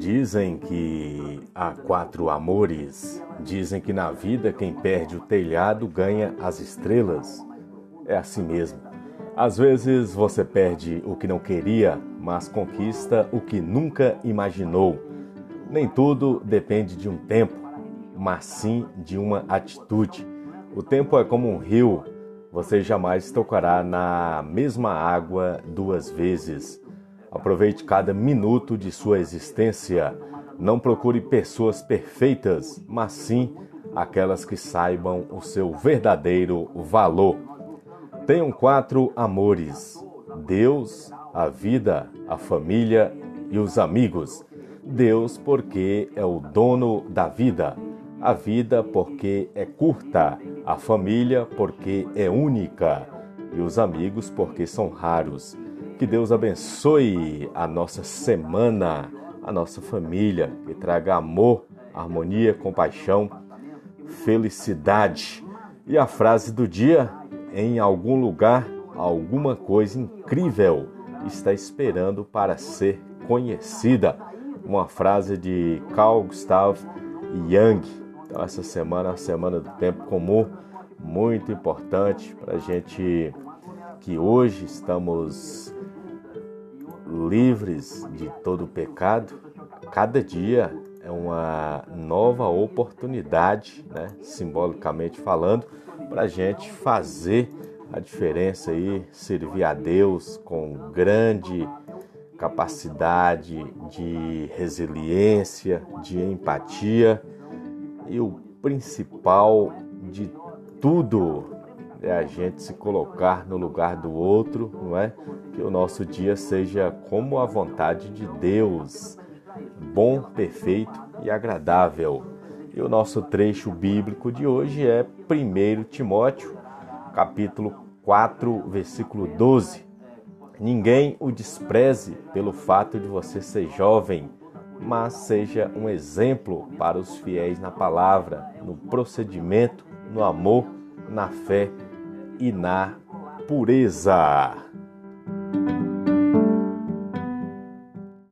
Dizem que há quatro amores. Dizem que na vida quem perde o telhado ganha as estrelas. É assim mesmo. Às vezes você perde o que não queria, mas conquista o que nunca imaginou. Nem tudo depende de um tempo, mas sim de uma atitude. O tempo é como um rio, você jamais tocará na mesma água duas vezes. Aproveite cada minuto de sua existência. Não procure pessoas perfeitas, mas sim aquelas que saibam o seu verdadeiro valor. Tenham quatro amores: Deus, a vida, a família e os amigos. Deus, porque é o dono da vida. A vida, porque é curta. A família, porque é única. E os amigos, porque são raros. Que Deus abençoe a nossa semana, a nossa família, que traga amor, harmonia, compaixão, felicidade. E a frase do dia: em algum lugar, alguma coisa incrível está esperando para ser conhecida. Uma frase de Carl Gustav Jung. Então, essa semana é a semana do tempo comum, muito importante para a gente que hoje estamos livres de todo pecado, cada dia é uma nova oportunidade, né, simbolicamente falando, para a gente fazer a diferença aí, servir a Deus com grande capacidade de resiliência, de empatia e o principal de tudo é a gente se colocar no lugar do outro, não é? Que o nosso dia seja como a vontade de Deus, bom, perfeito e agradável. E o nosso trecho bíblico de hoje é 1 Timóteo, capítulo 4, versículo 12. Ninguém o despreze pelo fato de você ser jovem, mas seja um exemplo para os fiéis na palavra, no procedimento, no amor, na fé e na pureza.